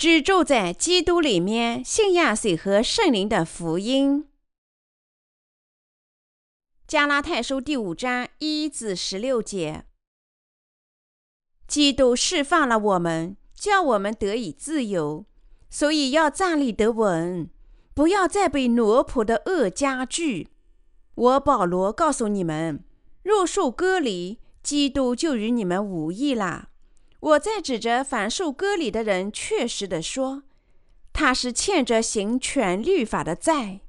居住在基督里面，信仰水和圣灵的福音。加拉太书第五章一至十六节：基督释放了我们，叫我们得以自由，所以要站立得稳，不要再被奴仆的恶加剧。我保罗告诉你们，若受割礼，基督就与你们无异了。我在指着反受割礼的人，确实的说，他是欠着行全律法的债。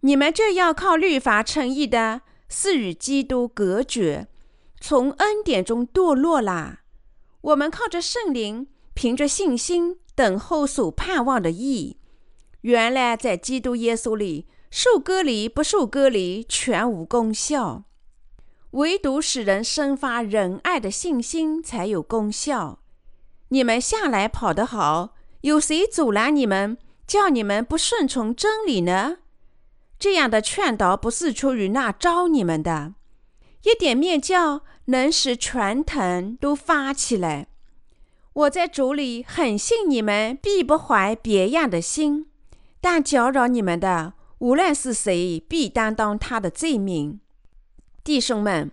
你们这要靠律法称义的，是与基督隔绝，从恩典中堕落啦。我们靠着圣灵，凭着信心等候所盼望的义。原来在基督耶稣里，受割礼不受割礼全无功效。唯独使人生发仁爱的信心才有功效。你们向来跑得好，有谁阻拦你们，叫你们不顺从真理呢？这样的劝导不是出于那招你们的，一点面教能使全藤都发起来。我在主里很信你们，必不怀别样的心，但搅扰你们的，无论是谁，必担当他的罪名。弟兄们，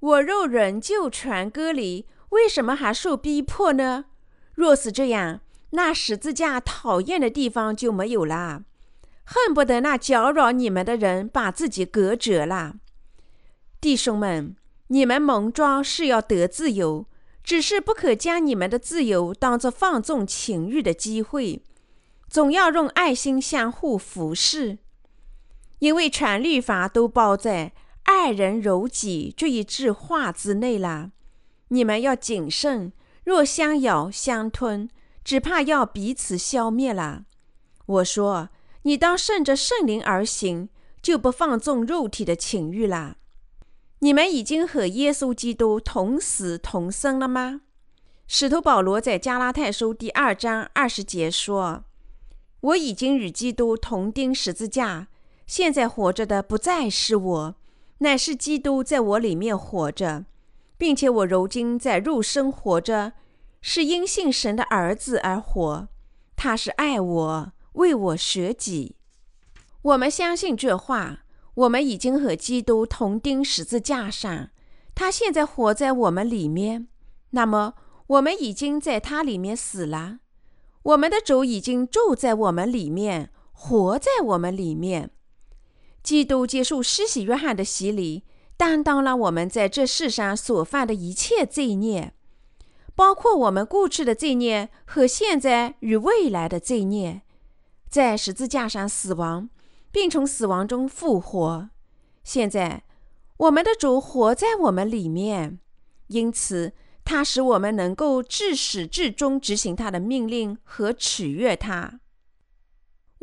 我若仍旧传割离，为什么还受逼迫呢？若是这样，那十字架讨厌的地方就没有了，恨不得那搅扰你们的人把自己隔绝了。弟兄们，你们蒙召是要得自由，只是不可将你们的自由当作放纵情欲的机会，总要用爱心相互服侍，因为全律法都包在。爱人如己这一句话之内了，你们要谨慎。若相咬相吞，只怕要彼此消灭了。我说，你当顺着圣灵而行，就不放纵肉体的情欲了。你们已经和耶稣基督同死同生了吗？使徒保罗在加拉太书第二章二十节说：“我已经与基督同钉十字架，现在活着的不再是我。”乃是基督在我里面活着，并且我如今在肉身活着，是因信神的儿子而活。他是爱我，为我舍己。我们相信这话。我们已经和基督同钉十字架上，他现在活在我们里面。那么，我们已经在他里面死了。我们的主已经住在我们里面，活在我们里面。基督接受施洗约翰的洗礼，担当了我们在这世上所犯的一切罪孽，包括我们过去的罪孽和现在与未来的罪孽，在十字架上死亡，并从死亡中复活。现在，我们的主活在我们里面，因此他使我们能够至始至终执行他的命令和取悦他。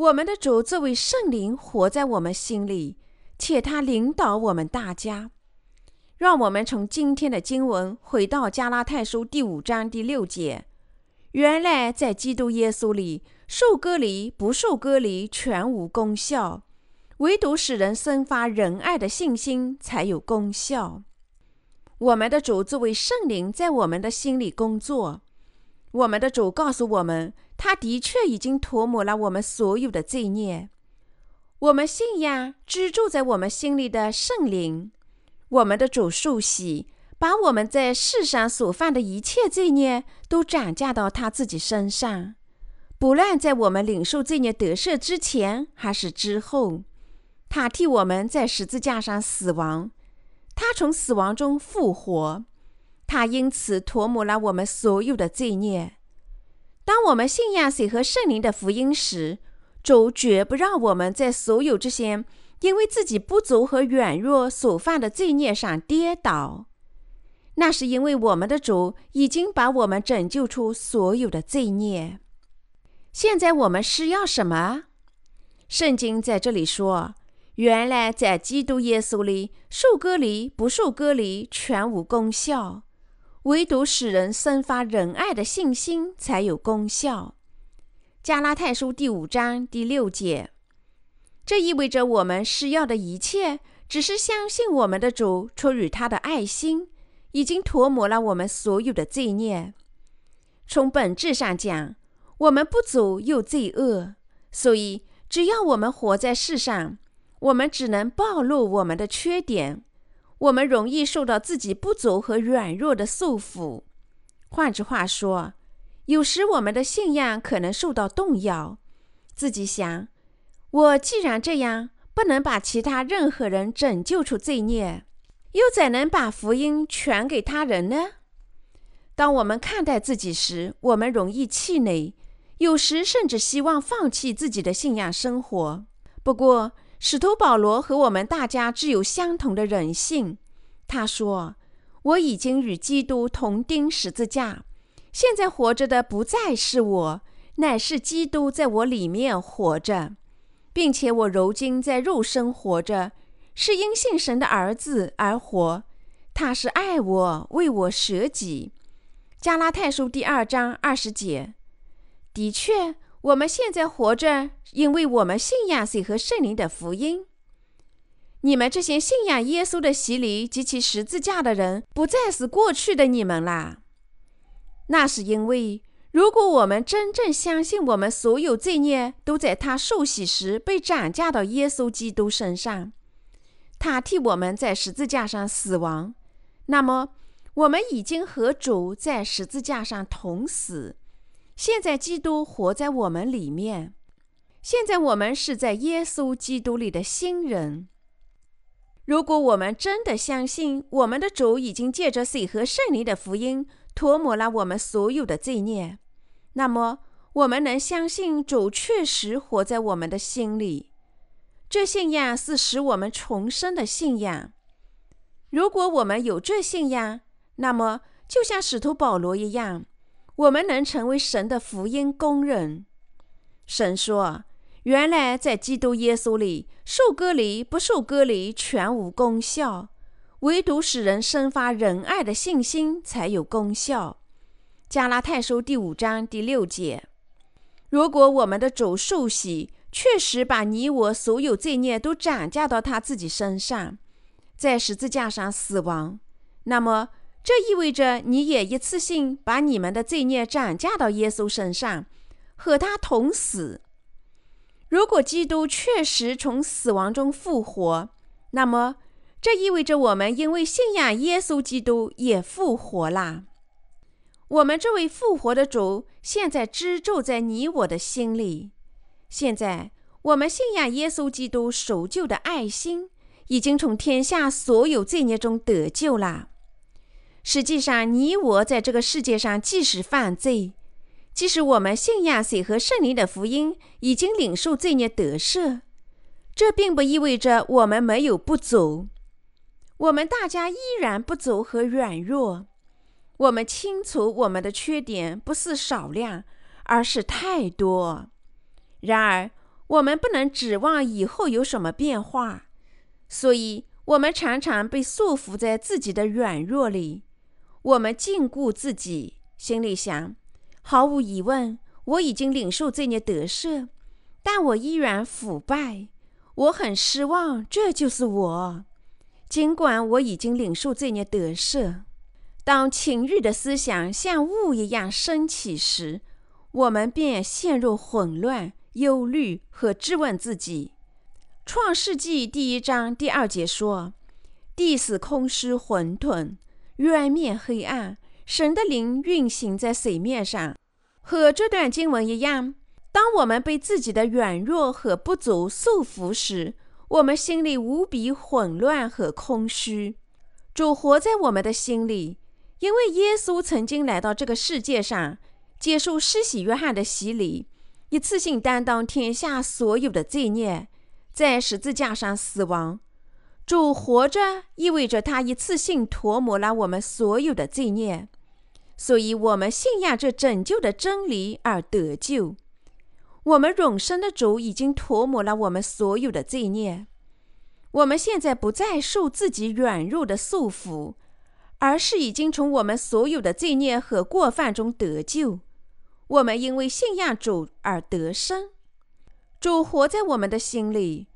我们的主作为圣灵活在我们心里，且他领导我们大家。让我们从今天的经文回到加拉太书第五章第六节：原来在基督耶稣里，受割礼不受割礼全无功效，唯独使人生发仁爱的信心才有功效。我们的主作为圣灵在我们的心里工作。我们的主告诉我们。他的确已经涂抹了我们所有的罪孽。我们信仰居住在我们心里的圣灵，我们的主受洗，把我们在世上所犯的一切罪孽都转嫁到他自己身上。不论在我们领受罪孽得赦之前还是之后，他替我们在十字架上死亡，他从死亡中复活，他因此涂抹了我们所有的罪孽。当我们信仰水和圣灵的福音时，主绝不让我们在所有这些因为自己不足和软弱所犯的罪孽上跌倒。那是因为我们的主已经把我们拯救出所有的罪孽。现在我们是要什么？圣经在这里说：“原来在基督耶稣里，受割礼不受割礼全无功效。”唯独使人生发仁爱的信心才有功效。加拉太书第五章第六节，这意味着我们需要的一切，只是相信我们的主出于他的爱心，已经涂抹了我们所有的罪孽。从本质上讲，我们不足又罪恶，所以只要我们活在世上，我们只能暴露我们的缺点。我们容易受到自己不足和软弱的束缚。换句话说，有时我们的信仰可能受到动摇。自己想：我既然这样，不能把其他任何人拯救出罪孽，又怎能把福音传给他人呢？当我们看待自己时，我们容易气馁，有时甚至希望放弃自己的信仰生活。不过，使徒保罗和我们大家具有相同的人性。他说：“我已经与基督同钉十字架，现在活着的不再是我，乃是基督在我里面活着，并且我如今在肉身活着，是因信神的儿子而活。他是爱我，为我舍己。”加拉太书第二章二十节。的确。我们现在活着，因为我们信仰水和圣灵的福音。你们这些信仰耶稣的洗礼及其十字架的人，不再是过去的你们啦。那是因为，如果我们真正相信我们所有罪孽都在他受洗时被转嫁到耶稣基督身上，他替我们在十字架上死亡，那么我们已经和主在十字架上同死。现在基督活在我们里面，现在我们是在耶稣基督里的新人。如果我们真的相信我们的主已经借着水和圣灵的福音涂抹了我们所有的罪孽，那么我们能相信主确实活在我们的心里。这信仰是使我们重生的信仰。如果我们有这信仰，那么就像使徒保罗一样。我们能成为神的福音工人。神说：“原来在基督耶稣里，受割礼不受割礼全无功效，唯独使人生发仁爱的信心才有功效。”加拉太书第五章第六节。如果我们的主受洗，确实把你我所有罪孽都转嫁到他自己身上，在十字架上死亡，那么。这意味着你也一次性把你们的罪孽转嫁到耶稣身上，和他同死。如果基督确实从死亡中复活，那么这意味着我们因为信仰耶稣基督也复活啦。我们这位复活的主现在居住在你我的心里。现在我们信仰耶稣基督守旧的爱心，已经从天下所有罪孽中得救了。实际上，你我在这个世界上，即使犯罪，即使我们信仰水和圣灵的福音，已经领受罪孽得赦，这并不意味着我们没有不足。我们大家依然不足和软弱。我们清楚我们的缺点不是少量，而是太多。然而，我们不能指望以后有什么变化，所以我们常常被束缚在自己的软弱里。我们禁锢自己，心里想：毫无疑问，我已经领受罪孽得赦，但我依然腐败。我很失望，这就是我。尽管我已经领受罪孽得赦，当情欲的思想像雾一样升起时，我们便陷入混乱、忧虑和质问自己。创世纪第一章第二节说：“地是空虚混沌。”渊面黑暗，神的灵运行在水面上，和这段经文一样。当我们被自己的软弱和不足束缚时，我们心里无比混乱和空虚。主活在我们的心里，因为耶稣曾经来到这个世界上，接受施洗约翰的洗礼，一次性担当天下所有的罪孽，在十字架上死亡。主活着意味着他一次性涂抹了我们所有的罪孽，所以我们信仰这拯救的真理而得救。我们永生的主已经涂抹了我们所有的罪孽，我们现在不再受自己软弱的束缚，而是已经从我们所有的罪孽和过犯中得救。我们因为信仰主而得生，主活在我们的心里。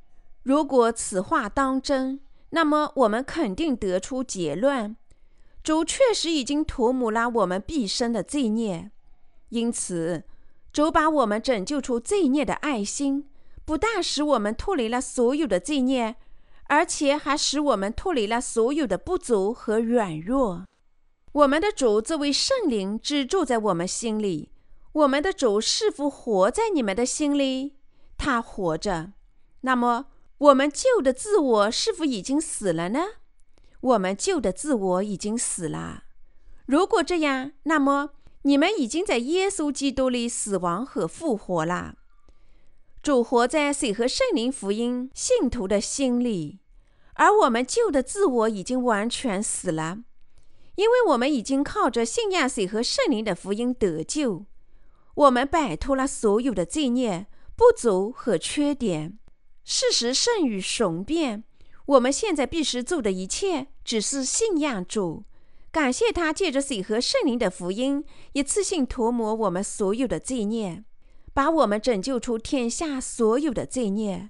如果此话当真，那么我们肯定得出结论：主确实已经涂抹了我们毕生的罪孽，因此主把我们拯救出罪孽的爱心，不但使我们脱离了所有的罪孽，而且还使我们脱离了所有的不足和软弱。我们的主作为圣灵，只住在我们心里。我们的主是否活在你们的心里？他活着。那么，我们旧的自我是否已经死了呢？我们旧的自我已经死了。如果这样，那么你们已经在耶稣基督里死亡和复活了。主活在水和圣灵福音信徒的心里，而我们旧的自我已经完全死了，因为我们已经靠着信仰水和圣灵的福音得救。我们摆脱了所有的罪孽、不足和缺点。事实胜于雄辩。我们现在必须做的一切，只是信仰主，感谢他借着水和圣灵的福音，一次性涂抹我们所有的罪孽，把我们拯救出天下所有的罪孽。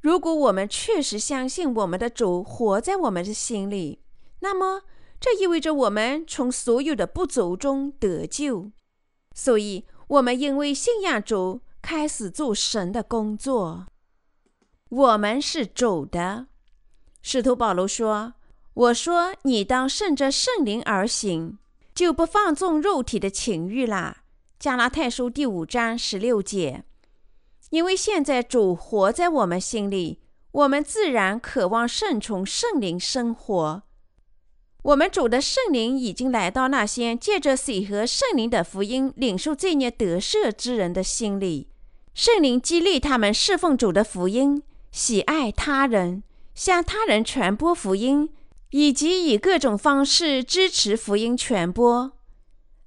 如果我们确实相信我们的主活在我们的心里，那么这意味着我们从所有的不足中得救。所以，我们因为信仰主，开始做神的工作。我们是主的。使徒保罗说：“我说你当顺着圣灵而行，就不放纵肉体的情欲啦。”加拉太书第五章十六节。因为现在主活在我们心里，我们自然渴望顺从圣灵生活。我们主的圣灵已经来到那些借着水和圣灵的福音领受罪孽得赦之人的心里，圣灵激励他们侍奉主的福音。喜爱他人，向他人传播福音，以及以各种方式支持福音传播。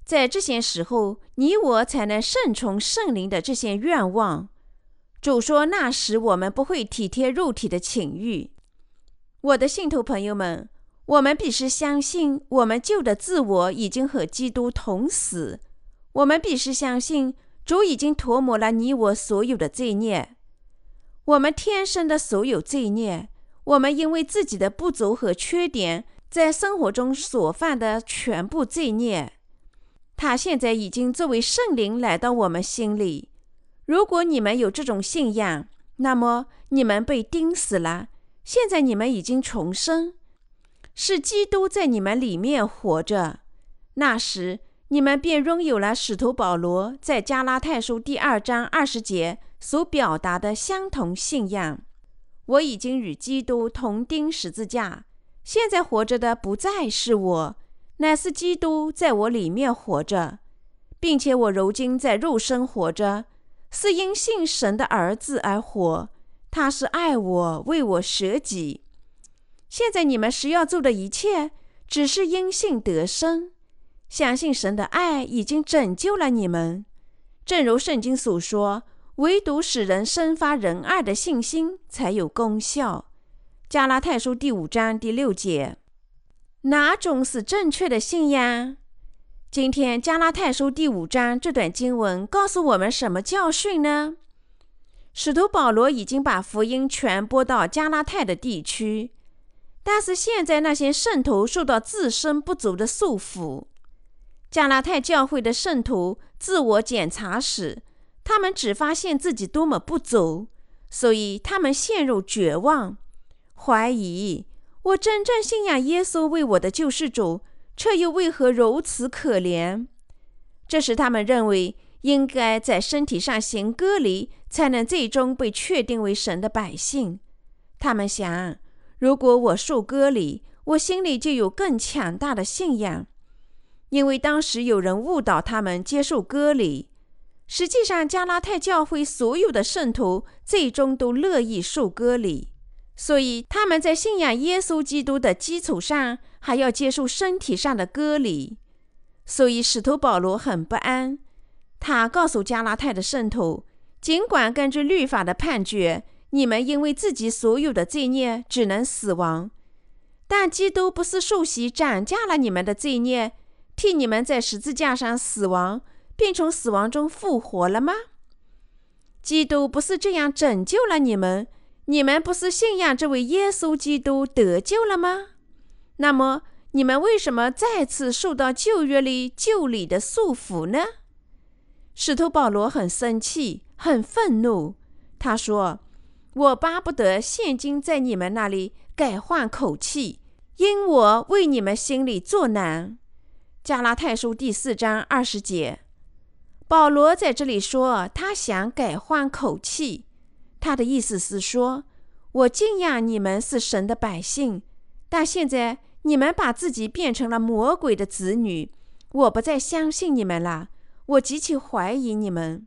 在这些时候，你我才能顺从圣灵的这些愿望。主说：“那时我们不会体贴肉体的情欲。”我的信徒朋友们，我们必须相信，我们旧的自我已经和基督同死。我们必须相信，主已经涂抹了你我所有的罪孽。我们天生的所有罪孽，我们因为自己的不足和缺点，在生活中所犯的全部罪孽，他现在已经作为圣灵来到我们心里。如果你们有这种信仰，那么你们被钉死了。现在你们已经重生，是基督在你们里面活着。那时，你们便拥有了使徒保罗在加拉太书第二章二十节。所表达的相同信仰，我已经与基督同钉十字架。现在活着的不再是我，乃是基督在我里面活着，并且我如今在肉身活着，是因信神的儿子而活。他是爱我，为我舍己。现在你们需要做的一切，只是因信得生，相信神的爱已经拯救了你们。正如圣经所说。唯独使人生发仁爱的信心才有功效。加拉太书第五章第六节，哪种是正确的信仰？今天加拉太书第五章这段经文告诉我们什么教训呢？使徒保罗已经把福音传播到加拉太的地区，但是现在那些圣徒受到自身不足的束缚。加拉太教会的圣徒自我检查时。他们只发现自己多么不足，所以他们陷入绝望、怀疑。我真正信仰耶稣为我的救世主，却又为何如此可怜？这使他们认为应该在身体上行割礼，才能最终被确定为神的百姓。他们想，如果我受割礼，我心里就有更强大的信仰，因为当时有人误导他们接受割礼。实际上，加拉太教会所有的圣徒最终都乐意受割礼，所以他们在信仰耶稣基督的基础上，还要接受身体上的割礼。所以，使徒保罗很不安。他告诉加拉太的圣徒：“尽管根据律法的判决，你们因为自己所有的罪孽只能死亡，但基督不是受洗斩价了你们的罪孽，替你们在十字架上死亡。”并从死亡中复活了吗？基督不是这样拯救了你们？你们不是信仰这位耶稣基督得救了吗？那么你们为什么再次受到旧约里旧礼的束缚呢？使徒保罗很生气，很愤怒。他说：“我巴不得现今在你们那里改换口气，因我为你们心里作难。”加拉太书第四章二十节，保罗在这里说他想改换口气，他的意思是说：“我敬仰你们是神的百姓，但现在你们把自己变成了魔鬼的子女，我不再相信你们了。”我极其怀疑你们，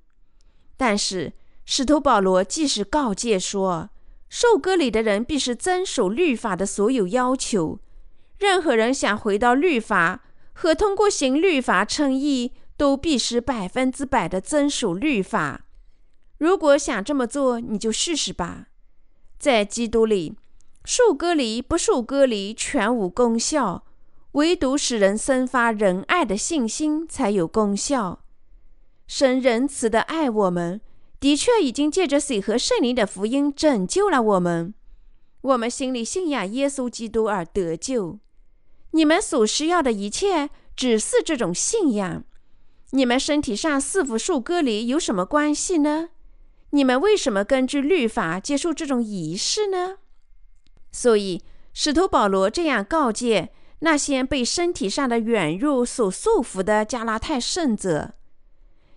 但是使徒保罗即使告诫说，受割礼的人必须遵守律法的所有要求。任何人想回到律法和通过行律法称义，都必须百分之百的遵守律法。如果想这么做，你就试试吧。在基督里，受割礼不受割礼全无功效，唯独使人生发仁爱的信心才有功效。神仁慈的爱我们，的确已经借着水和圣灵的福音拯救了我们。我们心里信仰耶稣基督而得救。你们所需要的一切只是这种信仰。你们身体上是否受割离有什么关系呢？你们为什么根据律法接受这种仪式呢？所以，使徒保罗这样告诫那些被身体上的软弱所束缚的加拉太圣者。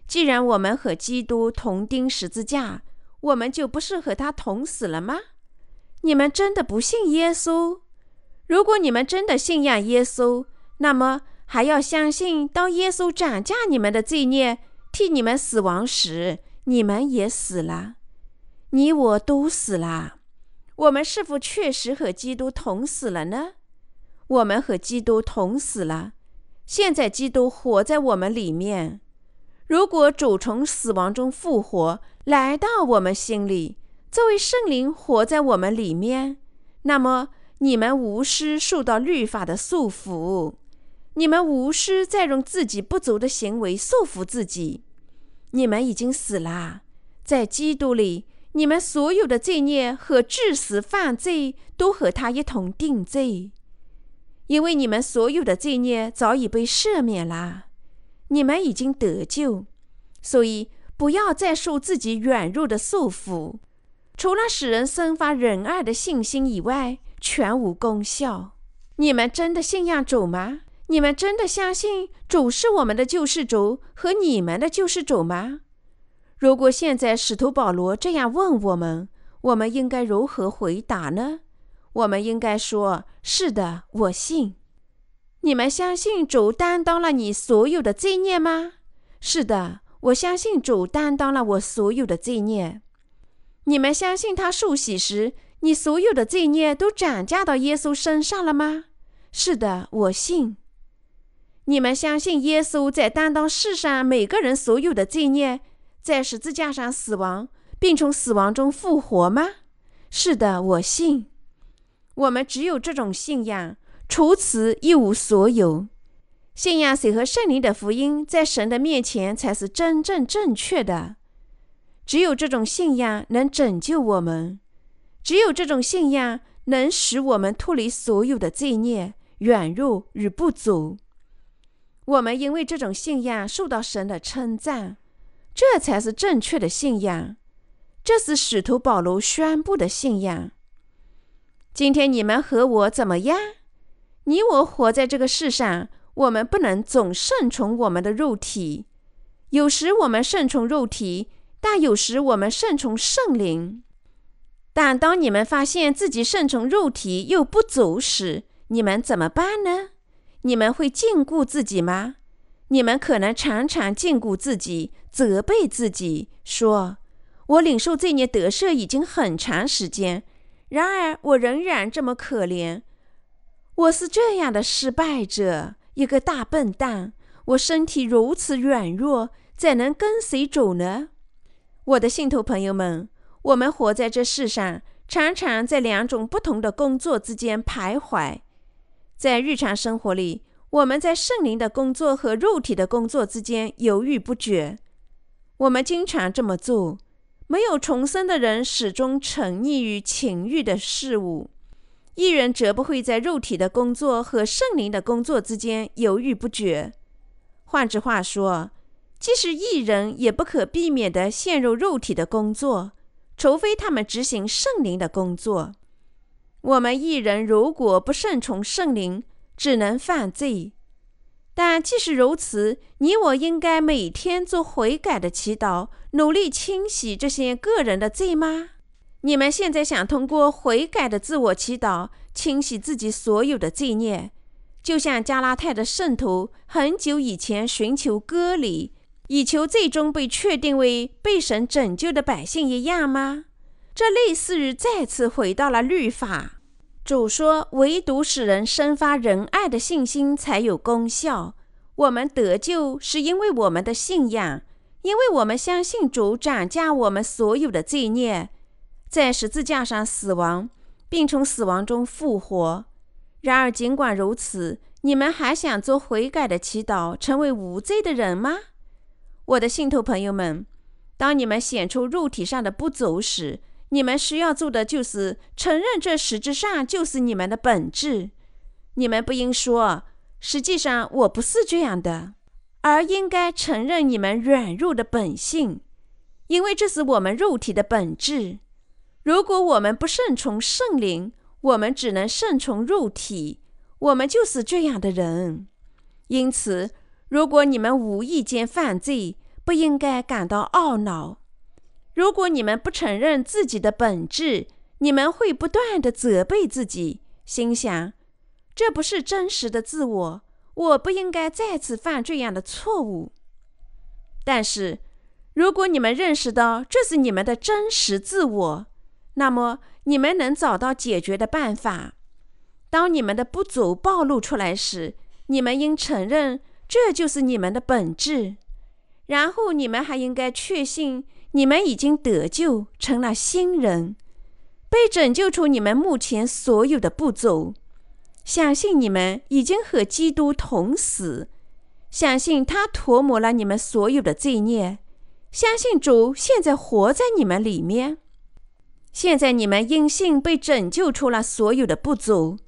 既然我们和基督同钉十字架，我们就不是和他同死了吗？你们真的不信耶稣？如果你们真的信仰耶稣，那么还要相信，当耶稣斩价你们的罪孽，替你们死亡时，你们也死了，你我都死了。我们是否确实和基督同死了呢？我们和基督同死了，现在基督活在我们里面。如果主从死亡中复活，来到我们心里，作为圣灵活在我们里面，那么你们无需受到律法的束缚，你们无需再用自己不足的行为束缚自己。你们已经死了，在基督里，你们所有的罪孽和致死犯罪都和他一同定罪，因为你们所有的罪孽早已被赦免了。你们已经得救，所以不要再受自己软弱的束缚。除了使人生发仁爱的信心以外，全无功效。你们真的信仰主吗？你们真的相信主是我们的救世主和你们的救世主吗？如果现在使徒保罗这样问我们，我们应该如何回答呢？我们应该说：“是的，我信。”你们相信主担当了你所有的罪孽吗？是的，我相信主担当了我所有的罪孽。你们相信他受洗时，你所有的罪孽都转嫁到耶稣身上了吗？是的，我信。你们相信耶稣在担当世上每个人所有的罪孽，在十字架上死亡，并从死亡中复活吗？是的，我信。我们只有这种信仰。除此一无所有。信仰谁和圣灵的福音，在神的面前才是真正正确的。只有这种信仰能拯救我们，只有这种信仰能使我们脱离所有的罪孽、软弱与不足。我们因为这种信仰受到神的称赞，这才是正确的信仰。这是使徒保罗宣布的信仰。今天你们和我怎么样？你我活在这个世上，我们不能总顺从我们的肉体。有时我们顺从肉体，但有时我们顺从圣灵。但当你们发现自己顺从肉体又不足时，你们怎么办呢？你们会禁锢自己吗？你们可能常常禁锢自己，责备自己，说：“我领受罪孽得赦已经很长时间，然而我仍然这么可怜。”我是这样的失败者，一个大笨蛋。我身体如此软弱，怎能跟谁走呢？我的信徒朋友们，我们活在这世上，常常在两种不同的工作之间徘徊。在日常生活里，我们在圣灵的工作和肉体的工作之间犹豫不决。我们经常这么做。没有重生的人始终沉溺于情欲的事物。一人则不会在肉体的工作和圣灵的工作之间犹豫不决。换句话说，即使艺人也不可避免地陷入肉体的工作，除非他们执行圣灵的工作。我们一人如果不顺从圣灵，只能犯罪。但即使如此，你我应该每天做悔改的祈祷，努力清洗这些个人的罪吗？你们现在想通过悔改的自我祈祷清洗自己所有的罪孽，就像加拉太的圣徒很久以前寻求割礼，以求最终被确定为被神拯救的百姓一样吗？这类似于再次回到了律法。主说：“唯独使人生发仁爱的信心才有功效。我们得救是因为我们的信仰，因为我们相信主涨价我们所有的罪孽，在十字架上死亡，并从死亡中复活。然而，尽管如此，你们还想做悔改的祈祷，成为无罪的人吗？我的信徒朋友们，当你们显出肉体上的不足时，你们需要做的就是承认，这实质上就是你们的本质。你们不应说“实际上我不是这样的”，而应该承认你们软弱的本性，因为这是我们肉体的本质。如果我们不顺从圣灵，我们只能顺从肉体，我们就是这样的人。因此，如果你们无意间犯罪，不应该感到懊恼。如果你们不承认自己的本质，你们会不断的责备自己，心想：这不是真实的自我，我不应该再次犯这样的错误。但是，如果你们认识到这是你们的真实自我，那么你们能找到解决的办法。当你们的不足暴露出来时，你们应承认这就是你们的本质，然后你们还应该确信。你们已经得救，成了新人，被拯救出你们目前所有的不足。相信你们已经和基督同死，相信他涂抹了你们所有的罪孽，相信主现在活在你们里面。现在你们因信被拯救出了所有的不足，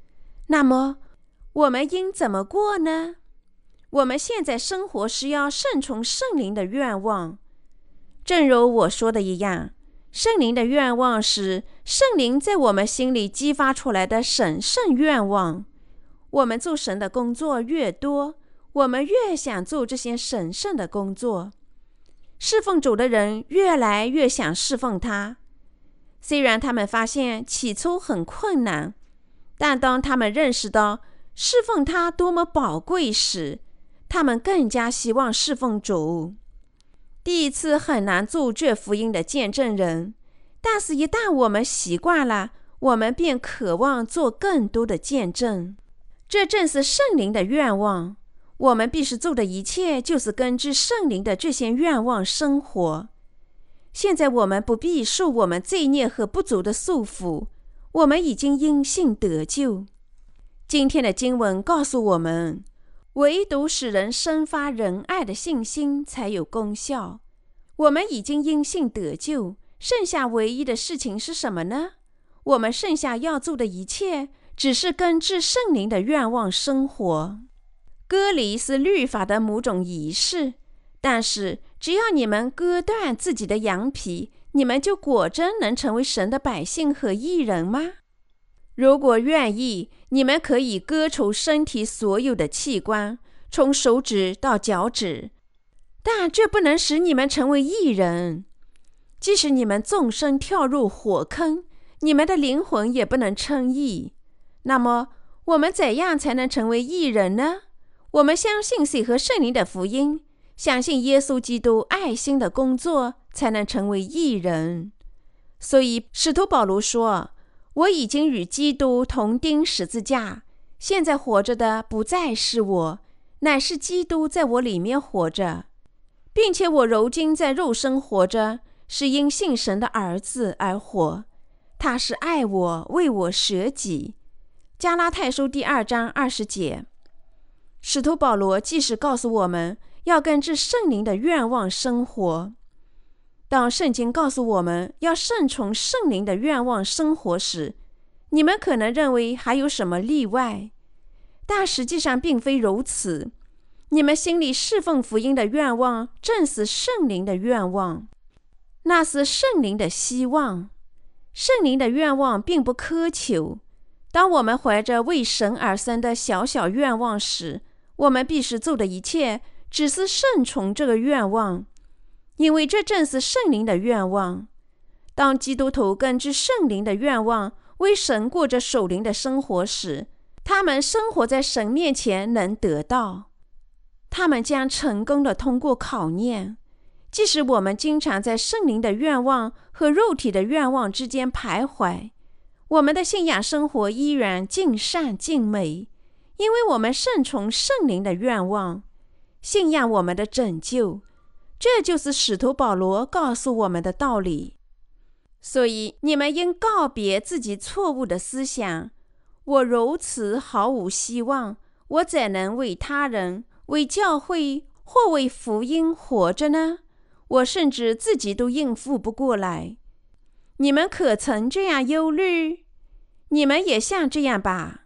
那么我们应怎么过呢？我们现在生活是要顺从圣灵的愿望。正如我说的一样，圣灵的愿望是圣灵在我们心里激发出来的神圣愿望。我们做神的工作越多，我们越想做这些神圣的工作。侍奉主的人越来越想侍奉他，虽然他们发现起初很困难，但当他们认识到侍奉他多么宝贵时，他们更加希望侍奉主。第一次很难做这福音的见证人，但是，一旦我们习惯了，我们便渴望做更多的见证。这正是圣灵的愿望。我们必须做的一切，就是根据圣灵的这些愿望生活。现在，我们不必受我们罪孽和不足的束缚，我们已经因信得救。今天的经文告诉我们。唯独使人生发仁爱的信心才有功效。我们已经因信得救，剩下唯一的事情是什么呢？我们剩下要做的一切，只是根据圣灵的愿望生活。割礼是律法的某种仪式，但是只要你们割断自己的羊皮，你们就果真能成为神的百姓和义人吗？如果愿意，你们可以割除身体所有的器官，从手指到脚趾，但这不能使你们成为异人。即使你们纵身跳入火坑，你们的灵魂也不能称义。那么，我们怎样才能成为异人呢？我们相信水和圣灵的福音，相信耶稣基督爱心的工作，才能成为异人。所以，使徒保罗说。我已经与基督同钉十字架，现在活着的不再是我，乃是基督在我里面活着，并且我如今在肉身活着，是因信神的儿子而活。他是爱我，为我舍己。加拉太书第二章二十节，使徒保罗即是告诉我们要根据圣灵的愿望生活。当圣经告诉我们要顺从圣灵的愿望生活时，你们可能认为还有什么例外，但实际上并非如此。你们心里侍奉福音的愿望，正是圣灵的愿望，那是圣灵的希望。圣灵的愿望并不苛求。当我们怀着为神而生的小小愿望时，我们必须做的一切，只是顺从这个愿望，因为这正是圣灵的愿望。当基督徒根据圣灵的愿望为神过着守灵的生活时，他们生活在神面前能得到，他们将成功的通过考验。即使我们经常在圣灵的愿望和肉体的愿望之间徘徊，我们的信仰生活依然尽善尽美，因为我们顺从圣灵的愿望，信仰我们的拯救。这就是使徒保罗告诉我们的道理。所以，你们应告别自己错误的思想。我如此毫无希望，我怎能为他人、为教会或为福音活着呢？我甚至自己都应付不过来。你们可曾这样忧虑？你们也像这样吧？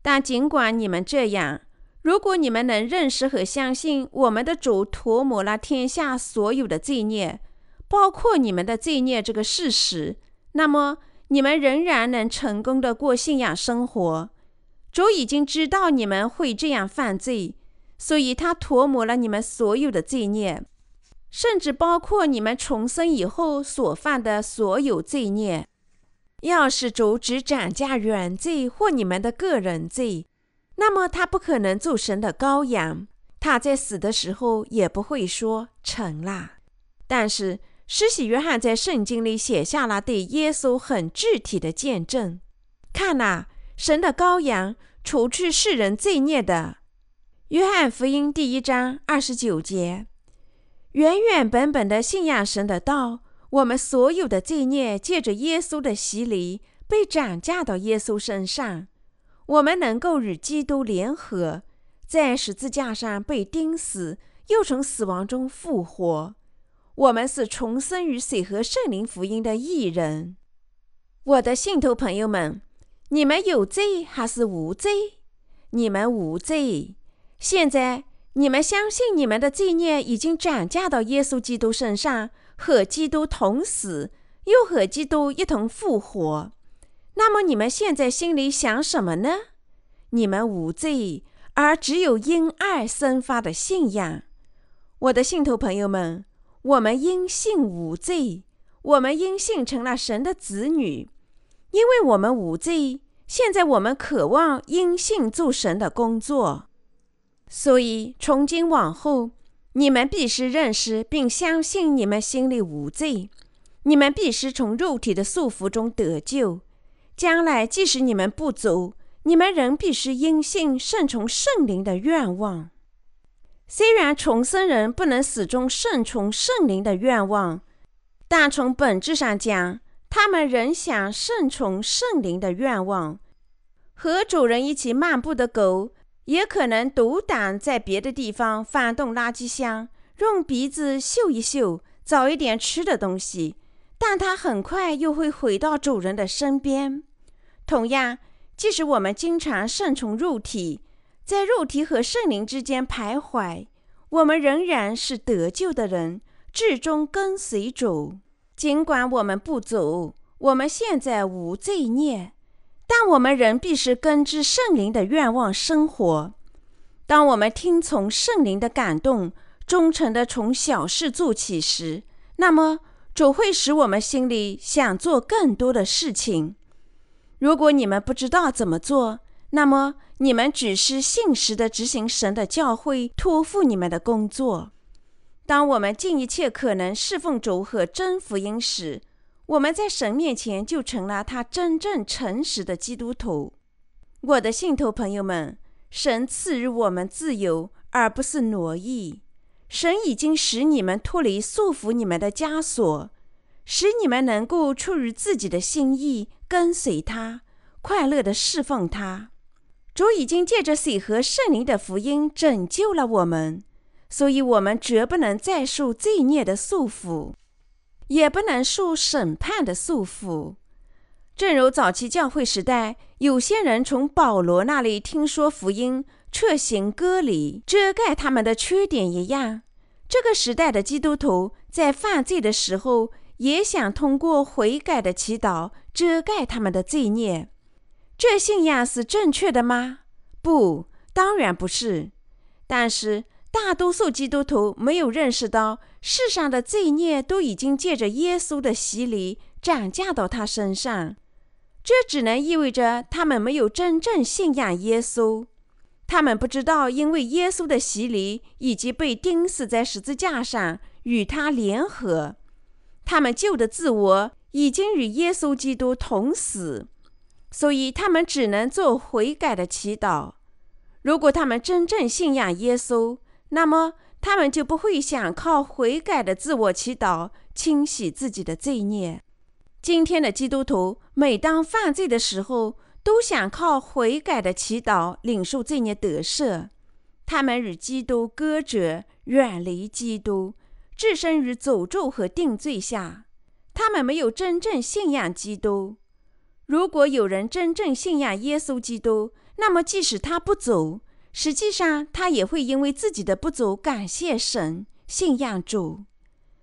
但尽管你们这样，如果你们能认识和相信我们的主涂抹了天下所有的罪孽，包括你们的罪孽这个事实，那么你们仍然能成功的过信仰生活。主已经知道你们会这样犯罪，所以他涂抹了你们所有的罪孽。甚至包括你们重生以后所犯的所有罪孽。要是主只涨价原罪或你们的个人罪，那么他不可能做神的羔羊。他在死的时候也不会说成了。但是施洗约翰在圣经里写下了对耶稣很具体的见证。看呐，神的羔羊，除去世人罪孽的。约翰福音第一章二十九节。原原本本的信仰神的道，我们所有的罪孽借着耶稣的洗礼被转嫁到耶稣身上，我们能够与基督联合，在十字架上被钉死，又从死亡中复活。我们是重生于水和圣灵福音的艺人。我的信徒朋友们，你们有罪还是无罪？你们无罪。现在。你们相信你们的罪孽已经转嫁到耶稣基督身上，和基督同死，又和基督一同复活。那么你们现在心里想什么呢？你们无罪，而只有因爱生发的信仰。我的信徒朋友们，我们因信无罪，我们因信成了神的子女。因为我们无罪，现在我们渴望因信做神的工作。所以，从今往后，你们必须认识并相信你们心里无罪。你们必须从肉体的束缚中得救。将来，即使你们不走，你们仍必须因信顺从圣灵的愿望。虽然重生人不能始终顺从圣灵的愿望，但从本质上讲，他们仍想顺从圣灵的愿望。和主人一起漫步的狗。也可能独挡在别的地方翻动垃圾箱，用鼻子嗅一嗅，找一点吃的东西，但它很快又会回到主人的身边。同样，即使我们经常顺从肉体，在肉体和圣灵之间徘徊，我们仍然是得救的人，至终跟随主。尽管我们不走，我们现在无罪孽。但我们仍必须根据圣灵的愿望生活。当我们听从圣灵的感动，忠诚地从小事做起时，那么主会使我们心里想做更多的事情。如果你们不知道怎么做，那么你们只是信实地执行神的教诲托付你们的工作。当我们尽一切可能侍奉主和真福音时，我们在神面前就成了他真正诚实的基督徒。我的信徒朋友们，神赐予我们自由，而不是奴役。神已经使你们脱离束缚你们的枷锁，使你们能够出于自己的心意跟随他，快乐的侍奉他。主已经借着水和圣灵的福音拯救了我们，所以我们绝不能再受罪孽的束缚。也不能受审判的束缚。正如早期教会时代，有些人从保罗那里听说福音，撤行割礼，遮盖他们的缺点一样，这个时代的基督徒在犯罪的时候，也想通过悔改的祈祷遮盖他们的罪孽。这信仰是正确的吗？不，当然不是。但是大多数基督徒没有认识到，世上的罪孽都已经借着耶稣的洗礼涨价到他身上。这只能意味着他们没有真正信仰耶稣，他们不知道，因为耶稣的洗礼以及被钉死在十字架上与他联合，他们旧的自我已经与耶稣基督同死，所以他们只能做悔改的祈祷。如果他们真正信仰耶稣，那么他们就不会想靠悔改的自我祈祷清洗自己的罪孽。今天的基督徒，每当犯罪的时候，都想靠悔改的祈祷领受罪孽得赦。他们与基督隔绝，远离基督，置身于诅咒和定罪下。他们没有真正信仰基督。如果有人真正信仰耶稣基督，那么即使他不走，实际上他也会因为自己的不走感谢神，信仰主。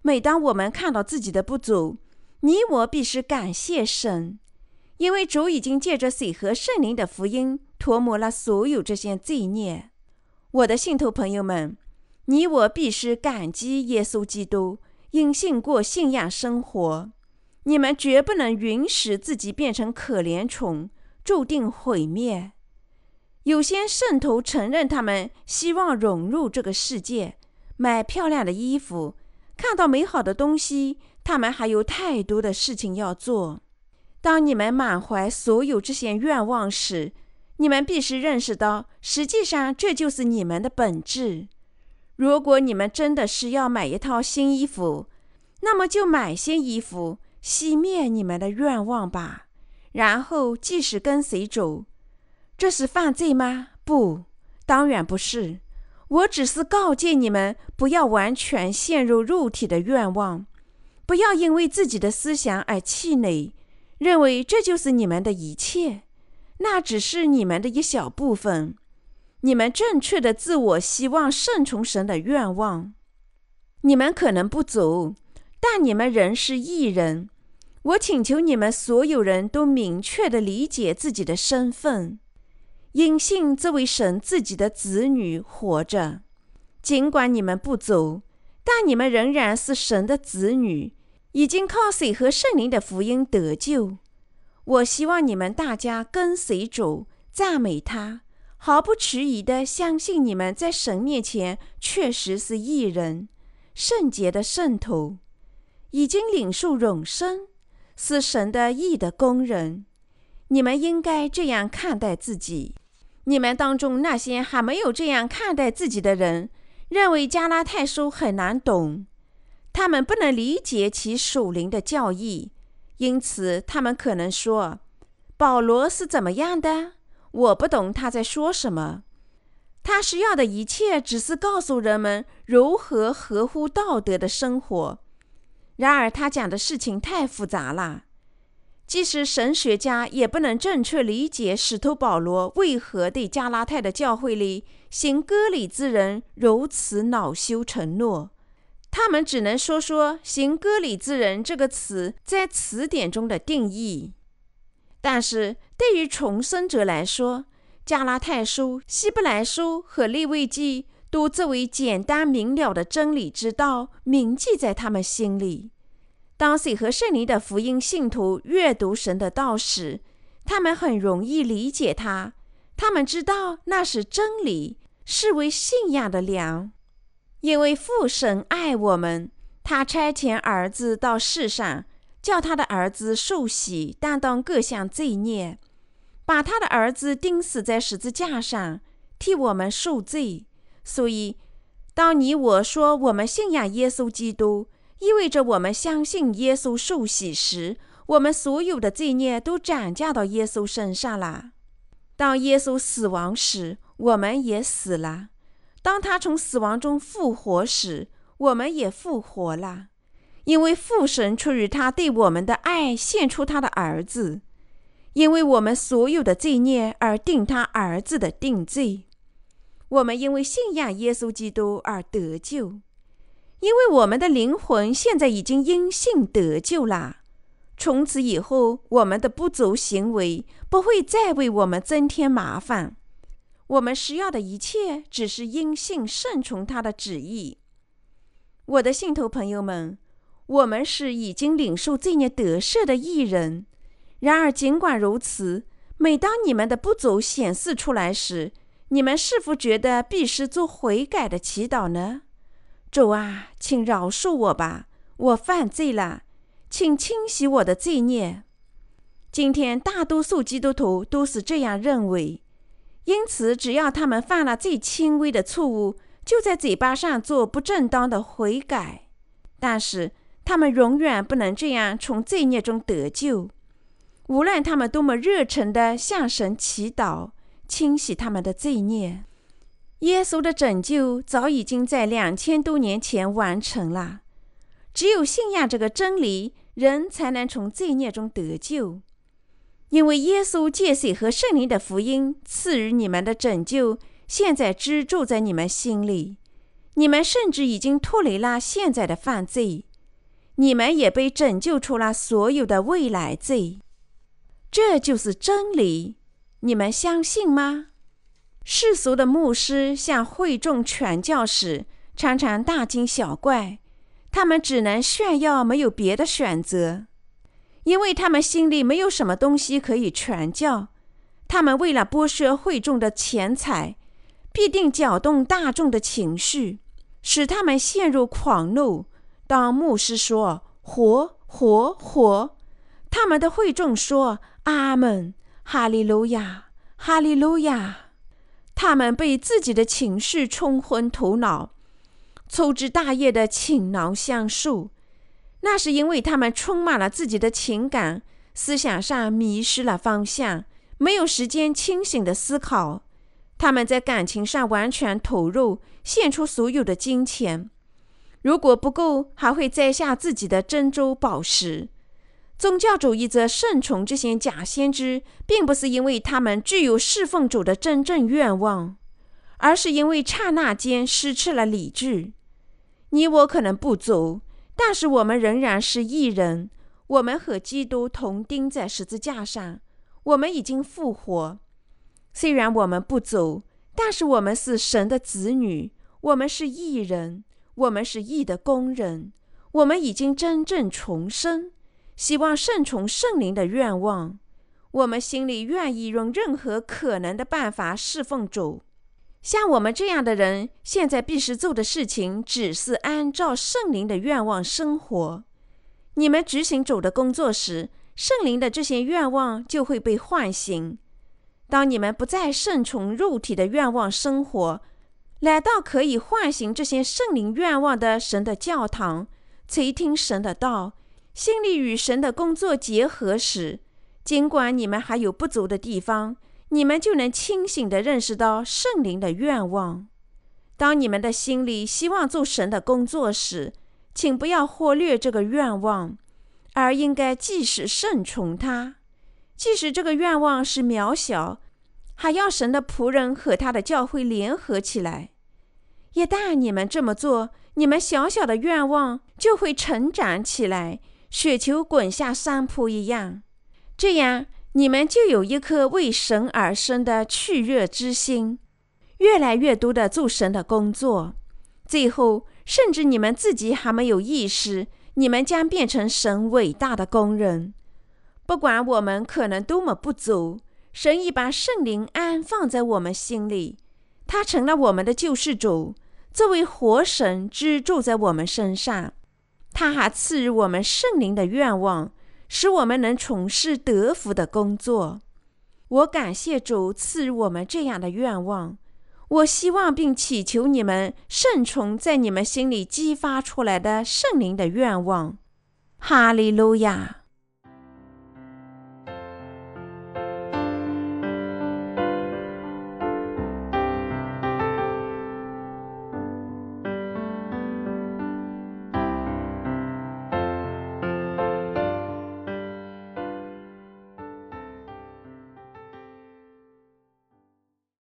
每当我们看到自己的不足，你我必须感谢神，因为主已经借着水和圣灵的福音涂抹了所有这些罪孽。我的信徒朋友们，你我必须感激耶稣基督，因信过信仰生活。你们绝不能允许自己变成可怜虫，注定毁灭。有些圣徒承认他们希望融入这个世界，买漂亮的衣服，看到美好的东西。他们还有太多的事情要做。当你们满怀所有这些愿望时，你们必须认识到，实际上这就是你们的本质。如果你们真的是要买一套新衣服，那么就买些衣服，熄灭你们的愿望吧，然后继续跟随主。这是犯罪吗？不，当然不是。我只是告诫你们，不要完全陷入肉体的愿望。不要因为自己的思想而气馁，认为这就是你们的一切，那只是你们的一小部分。你们正确的自我希望顺从神的愿望，你们可能不走，但你们仍是艺人。我请求你们所有人都明确的理解自己的身份，因信这位神自己的子女活着。尽管你们不走，但你们仍然是神的子女。已经靠水和圣灵的福音得救。我希望你们大家跟随主，赞美他，毫不迟疑地相信你们在神面前确实是义人、圣洁的圣徒，已经领受永生，是神的义的工人。你们应该这样看待自己。你们当中那些还没有这样看待自己的人，认为加拉太书很难懂。他们不能理解其属灵的教义，因此他们可能说：“保罗是怎么样的？我不懂他在说什么。他需要的一切只是告诉人们如何合乎道德的生活。然而他讲的事情太复杂了，即使神学家也不能正确理解使徒保罗为何对加拉太的教会里行割礼之人如此恼羞成怒。”他们只能说说“行割礼之人”这个词在词典中的定义，但是对于重生者来说，《加拉太书》《希伯来书》和《利未记》都作为简单明了的真理之道铭记在他们心里。当水和圣灵的福音信徒阅读神的道时，他们很容易理解它。他们知道那是真理，是为信仰的粮。因为父神爱我们，他差遣儿子到世上，叫他的儿子受洗，担当各项罪孽，把他的儿子钉死在十字架上，替我们受罪。所以，当你我说我们信仰耶稣基督，意味着我们相信耶稣受洗时，我们所有的罪孽都转嫁到耶稣身上了。当耶稣死亡时，我们也死了。当他从死亡中复活时，我们也复活了，因为父神出于他对我们的爱，献出他的儿子。因为我们所有的罪孽而定他儿子的定罪。我们因为信仰耶稣基督而得救，因为我们的灵魂现在已经因信得救了。从此以后，我们的不足行为不会再为我们增添麻烦。我们需要的一切，只是因信顺从他的旨意。我的信徒朋友们，我们是已经领受罪孽得赦的艺人。然而，尽管如此，每当你们的不足显示出来时，你们是否觉得必须做悔改的祈祷呢？主啊，请饶恕我吧，我犯罪了，请清洗我的罪孽。今天，大多数基督徒都是这样认为。因此，只要他们犯了最轻微的错误，就在嘴巴上做不正当的悔改。但是，他们永远不能这样从罪孽中得救。无论他们多么热诚地向神祈祷，清洗他们的罪孽，耶稣的拯救早已经在两千多年前完成了。只有信仰这个真理，人才能从罪孽中得救。因为耶稣借水和圣灵的福音赐予你们的拯救，现在居住在你们心里。你们甚至已经脱离了现在的犯罪，你们也被拯救出了所有的未来罪。这就是真理，你们相信吗？世俗的牧师向会众传教时，常常大惊小怪，他们只能炫耀，没有别的选择。因为他们心里没有什么东西可以传教，他们为了剥削会众的钱财，必定搅动大众的情绪，使他们陷入狂怒。当牧师说“活，活，活”，他们的会众说“阿门，哈利路亚，哈利路亚”，他们被自己的情绪冲昏头脑，粗枝大叶的倾囊相授。那是因为他们充满了自己的情感，思想上迷失了方向，没有时间清醒的思考。他们在感情上完全投入，献出所有的金钱，如果不够，还会摘下自己的珍珠宝石。宗教主义者顺从这些假先知，并不是因为他们具有侍奉主的真正愿望，而是因为刹那间失去了理智。你我可能不足。但是我们仍然是异人，我们和基督同钉在十字架上，我们已经复活。虽然我们不走，但是我们是神的子女，我们是异人，我们是义的工人，我们已经真正重生。希望顺从圣灵的愿望，我们心里愿意用任何可能的办法侍奉主。像我们这样的人，现在必须做的事情，只是按照圣灵的愿望生活。你们执行主的工作时，圣灵的这些愿望就会被唤醒。当你们不再顺从肉体的愿望生活，来到可以唤醒这些圣灵愿望的神的教堂，垂听神的道，心里与神的工作结合时，尽管你们还有不足的地方。你们就能清醒地认识到圣灵的愿望。当你们的心里希望做神的工作时，请不要忽略这个愿望，而应该即使顺从它。即使这个愿望是渺小，还要神的仆人和他的教会联合起来。一旦你们这么做，你们小小的愿望就会成长起来，雪球滚下山坡一样。这样。你们就有一颗为神而生的炽热之心，越来越多的做神的工作，最后甚至你们自己还没有意识，你们将变成神伟大的工人。不管我们可能多么不足，神已把圣灵安放在我们心里，他成了我们的救世主，作为活神居住在我们身上。他还赐予我们圣灵的愿望。使我们能从事德福的工作。我感谢主赐予我们这样的愿望。我希望并祈求你们顺从在你们心里激发出来的圣灵的愿望。哈利路亚。